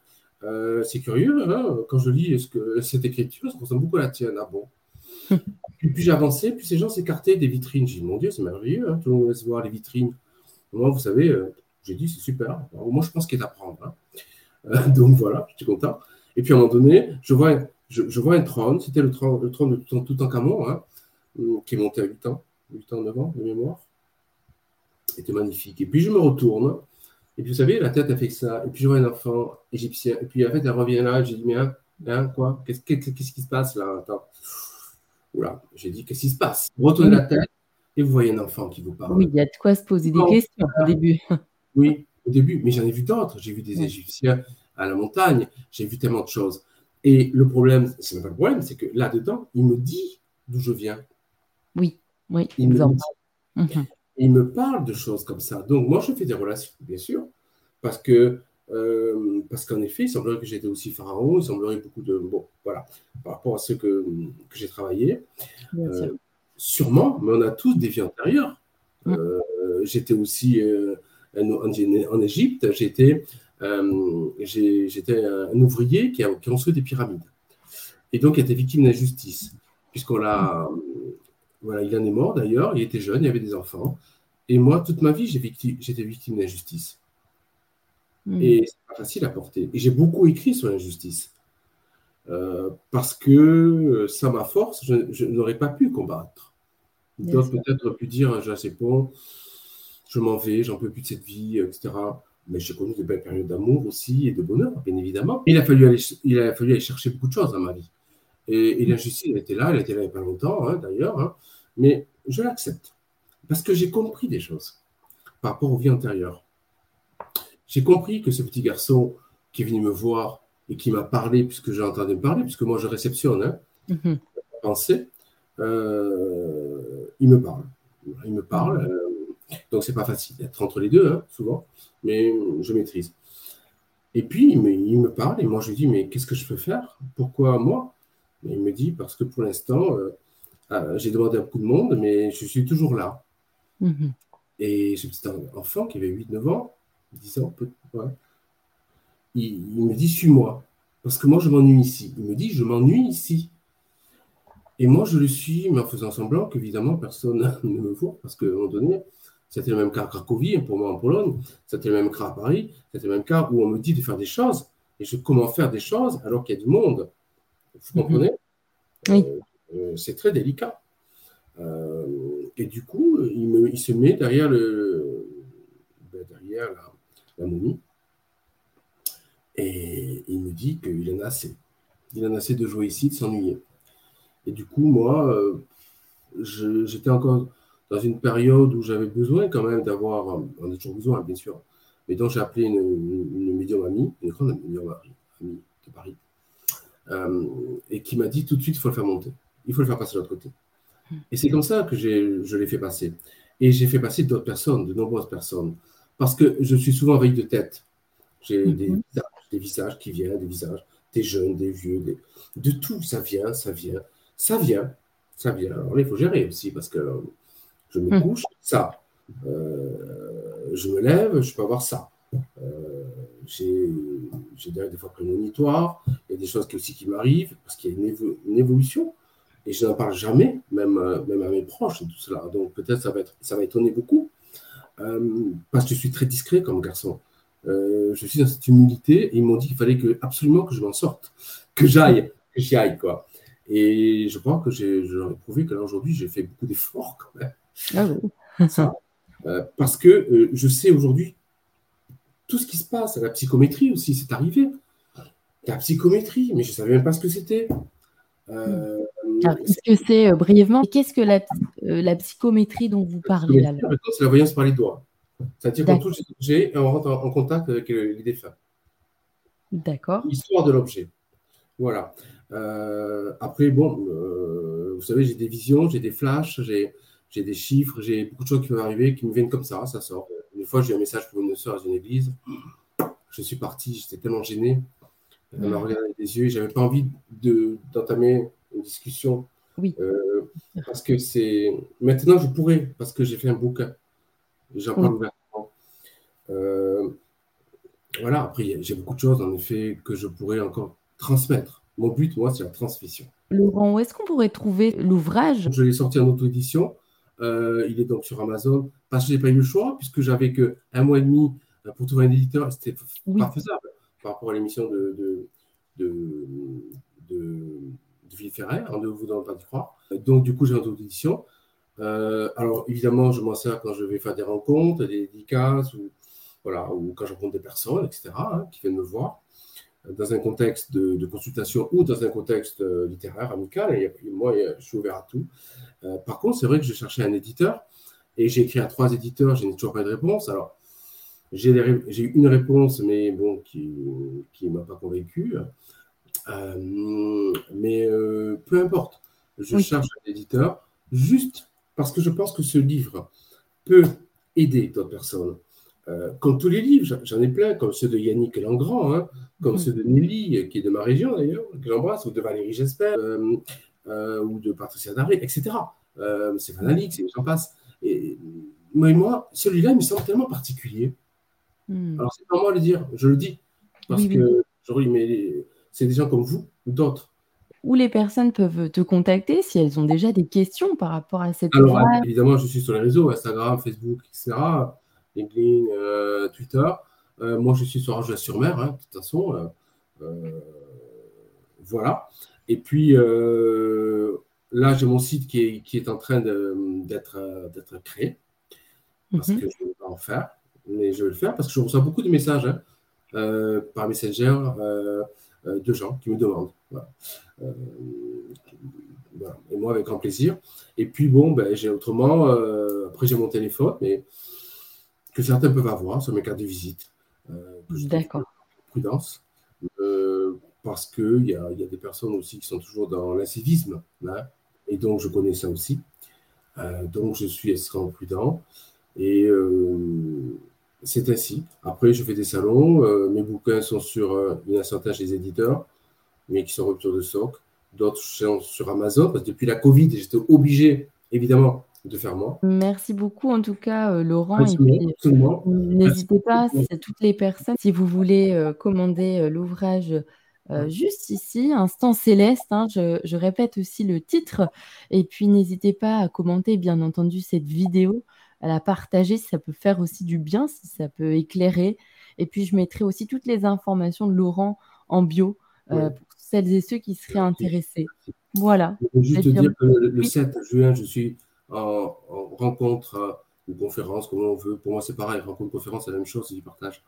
C'est curieux, hein, quand je lis ce que, cette écriture, ça ressemble beaucoup à la tienne. Ah bon Puis, puis j'ai avancé, puis ces gens s'écartaient des vitrines. J'ai dit, mon Dieu, c'est merveilleux, hein, tout le monde laisse voir les vitrines. Moi, vous savez, euh, j'ai dit, c'est super. moi, je pense qu'il est à prendre. Hein. Euh, donc voilà, je suis content. Et puis à un moment donné, je vois un, je, vois un trône, c'était le trône, le trône de Toutankhamon, hein, qui est monté à 8 ans, 8 ans, 9 ans de mémoire. C'était magnifique. Et puis je me retourne, et puis vous savez, la tête a fait ça, et puis je vois un enfant égyptien, et puis en fait, elle revient là, j'ai dit, mais hein, hein quoi? Qu'est-ce qui se passe là? Attends. Oula, j'ai dit, qu'est-ce qui se passe? Retournez la tête et vous voyez un enfant qui vous parle. Oui, il y a de quoi se poser des questions au début. Oui, au début, mais j'en ai vu d'autres. J'ai vu des Égyptiens à la montagne, j'ai vu tellement de choses. Et le problème, c'est même pas le problème, c'est que là-dedans, il me dit d'où je viens. Oui, oui, il me, mhm. Il me parle de choses comme ça. Donc, moi, je fais des relations, bien sûr, parce que euh, parce qu'en effet, il semblerait que j'étais aussi pharaon, il semblerait beaucoup de. Bon, voilà, par rapport à ce que, que j'ai travaillé. Euh, sûrement, mais on a tous des vies antérieures. Mm. Euh, j'étais aussi en, Égypte, j'étais j'étais un ouvrier qui a, qui construit des pyramides. Et donc, il était victime d'injustice, puisqu'on l'a. Voilà, il en est mort d'ailleurs, il était jeune, il avait des enfants. Et moi, toute ma vie, j'étais victime d'injustice. Mm. Et c'est pas facile à porter. Et j'ai beaucoup écrit sur l'injustice. Euh, parce que euh, ça ma force, je, n'aurais pas pu combattre. D'autres peut-être pu dire, j'ai assez bon, je m'en vais, j'en peux plus de cette vie, etc. Mais j'ai connu de belles périodes d'amour aussi et de bonheur, bien évidemment. Il a fallu aller, il a fallu aller chercher beaucoup de choses dans ma vie. Et, l'injustice, elle était là, elle était là il n'y a pas longtemps, hein, d'ailleurs. Hein. mais je l'accepte. Parce que j'ai compris des choses par rapport aux vies antérieures. J'ai compris que ce petit garçon qui est venu me voir et qui m'a parlé, puisque j'ai entendu me parler, puisque moi je réceptionne, hein, mm il me parle. Il me parle. Mhm. Euh, donc c'est pas facile d'être entre les deux, hein, souvent, mais je maîtrise. Et puis il me, parle et moi je lui dis mais qu'est-ce que je peux faire? Pourquoi moi? Il me dit parce que pour l'instant euh, ah, j'ai demandé à beaucoup de monde, mais je suis toujours là. Mhm. Et ce petit enfant qui avait 8-9 ans, 10 ans, peut il, me dit suis-moi. Parce que moi, je m'ennuie ici. Il me dit je m'ennuie ici. Et moi, je le suis, mais en faisant semblant qu'évidemment, personne ne me voit. Parce qu'à un moment donné, c'était le même cas à Cracovie, pour moi en Pologne. C'était le même cas à Paris. C'était le même cas où on me dit de faire des choses. Et je comment faire des choses alors qu'il y a du monde. Vous comprenez Oui. Euh, euh, c'est très délicat. Euh, et du coup, il, me, il, se met derrière le, ben, derrière la, la momie. Et il me dit qu'il en a assez. Il en a assez de jouer ici, de s'ennuyer. Et du coup, moi, euh, j'étais encore dans une période où j'avais besoin quand même d'avoir, on a toujours besoin, bien sûr, mais donc j'ai appelé une, une, médium amie, une grande médium amie de Paris, et qui m'a dit tout de suite, il faut le faire monter. Il faut le faire passer de l'autre côté. Et c'est comme ça que je l'ai fait passer. Et j'ai fait passer d'autres personnes, de nombreuses personnes. Parce que je suis souvent en veille de tête. J'ai mhm. des, visages, qui viennent, des visages, des jeunes, des vieux, de tout. Ça vient, ça vient, ça vient, ça vient. Alors là, il faut gérer aussi parce que je me mhm. couche, ça. Euh, je me lève, je peux avoir ça. Euh, j'ai des fois prémonitoire, il y a des choses qui aussi qui m'arrivent parce qu'il y a une évolution et je n'en parle jamais, même, euh, même à mes proches et tout cela. Donc peut-être ça va, être, ça va étonner beaucoup, euh, parce que je suis très discret comme garçon. Euh, je suis dans cette humilité et ils m'ont dit qu'il fallait que, absolument que je m'en sorte, que j'aille, que j'y aille. Quoi. Et je crois que j'ai prouvé que là aujourd'hui j'ai fait beaucoup d'efforts quand même. Ah parce que je sais aujourd'hui tout ce qui se passe. La psychométrie aussi, c'est arrivé. La psychométrie, mais je ne savais même pas ce que c'était. Euh, Qu'est-ce que c'est euh, brièvement Qu'est-ce que la, euh, la, psychométrie dont vous parlez là, C'est la voyance par les doigts. C'est-à-dire qu'on touche l'objet et on rentre en, contact avec les défunts. D'accord. Histoire de l'objet. Voilà. après, bon, vous savez, j'ai des visions, j'ai des flashs, j'ai des chiffres, j'ai beaucoup de choses qui peuvent arriver, qui me viennent comme ça, ça sort. Une fois, j'ai eu un message pour une soeur à une église. Je suis parti, j'étais tellement gêné. Elle m'a regardé les yeux et j'avais pas envie d'entamer une discussion. Oui. Euh, parce que c'est. Maintenant, je pourrais, parce que j'ai fait un bouquin. J'en parle ouvertement. Euh, voilà, après, j'ai beaucoup de choses, en effet, que je pourrais encore transmettre. Mon but, moi, c'est la transmission. Laurent, où est-ce qu'on pourrait trouver l'ouvrage? Je l'ai sorti en auto-édition. Euh, il est donc sur Amazon. Parce que je n'ai pas eu le choix, puisque j'avais qu'un mois et demi pour trouver un éditeur. C'était pas faisable par rapport à l'émission de, de, de, de, Ferrer, en de vous dans le pas d'y croire. Donc, du coup, j'ai un autre édition. Euh, alors, évidemment, je m'en sers quand je vais faire des rencontres, des dédicaces, ou, voilà, ou quand je rencontre des personnes, etc., hein, qui viennent me voir, dans un contexte de, consultation ou dans un contexte euh, littéraire, amical. Et, moi, je suis ouvert à tout. Euh, par contre, c'est vrai que j'ai cherché un éditeur, et j'ai écrit à trois éditeurs, je n'ai toujours pas de réponse. Alors, j'ai eu une réponse, mais bon, qui ne m'a pas convaincu. Euh, mais euh, peu importe, je cherche un éditeur juste parce que je pense que ce livre peut aider d'autres personnes. Euh, comme tous les livres, j'en ai plein, comme ceux de Yannick Langrand, hein, comme mm. ceux de Nelly, qui est de ma région d'ailleurs, que j'embrasse, ou de Valérie j'espère, ou de Patricia Daré, etc. c'est Van Alix, et j'en passe. Et moi, moi celui-là, il me semble tellement particulier. Hmm. Alors, c'est pas moi de le dire, je le dis. Parce que, oui. mais c'est des gens comme vous ou d'autres. Où les personnes peuvent te contacter si elles ont déjà des questions par rapport à cette Alors, évidemment, je suis sur les réseaux, Instagram, Facebook, etc., LinkedIn, euh, Twitter. Euh, moi, je suis sur Argelès-sur-Mer, hein, de toute façon. Euh, voilà. Et puis, là, j'ai mon site qui est, qui est en train d'être créé, parce mhm. que je ne vais pas en faire mais je vais le faire parce que je reçois beaucoup de messages hein, par Messenger de gens qui me demandent. Et moi, avec grand plaisir. Et puis, bon, ben, j'ai autrement, après, j'ai mon téléphone, mais que certains peuvent avoir sur mes cartes de visite. D'accord. Prudence. parce qu'il y a, y a des personnes aussi qui sont toujours dans l'incivisme. Hein, et donc, je connais ça aussi. donc, je suis extrêmement prudent. Et c'est ainsi. Après, je fais des salons. Euh, mes bouquins sont sur euh, une centaine des éditeurs, mais qui sont rupture de stock. D'autres sont sur Amazon, parce que depuis la Covid, j'étais obligé, évidemment, de faire moi. Merci beaucoup, en tout cas, euh, Laurent. N'hésitez pas, c'est toutes les personnes, si vous voulez commander l'ouvrage. juste ici, Instant Céleste, hein, je, je, répète aussi le titre, et puis n'hésitez pas à commenter bien entendu cette vidéo à la partager si ça peut faire aussi du bien, si ça peut éclairer. Et puis, je mettrai aussi toutes les informations de Laurent en bio euh, pour celles et ceux qui seraient intéressés. Voilà. Je juste dire que le 7 juin, je suis en, rencontre euh, ou conférence, comme on veut. Pour moi, c'est pareil. Rencontre, conférence, c'est la même chose, c'est du partage.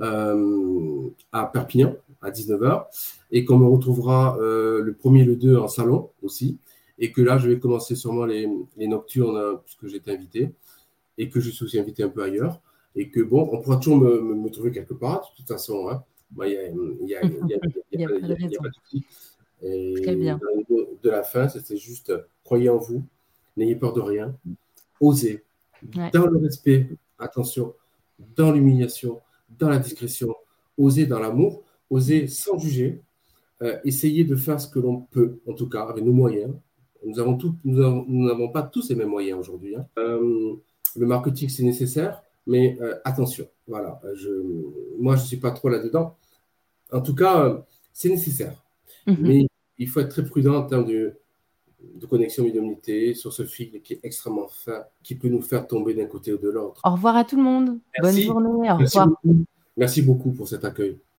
Euh, à Perpignan, à 19h. Et qu'on me retrouvera le 1er et le 2 en salon aussi. Et que là, je vais commencer sûrement les, les nocturnes, puisque j'ai été invité et que je suis aussi invité un peu ailleurs. Et que bon, on pourra toujours me, me, trouver quelque part, de toute façon. Il n'y a, pas de souci. Et Très bien. De la fin, c'était juste croyez en vous, n'ayez peur de rien, osez, dans le respect, attention, dans l'humiliation, dans la discrétion, osez dans l'amour, osez sans juger, euh, essayez de faire ce que l'on peut, en tout cas, avec nos moyens. Nous n'avons pas tous les mêmes moyens aujourd'hui. Hein. Euh, le marketing, c'est nécessaire, mais euh, attention, voilà. Je, moi, je ne suis pas trop là-dedans. En tout cas, c'est nécessaire. Mhm. Mais il faut être très prudent en termes de, de connexion médiumnité sur ce fil qui est extrêmement fin, qui peut nous faire tomber d'un côté ou de l'autre. Au revoir à tout le monde. Bonne journée. Au revoir. Merci beaucoup pour cet accueil.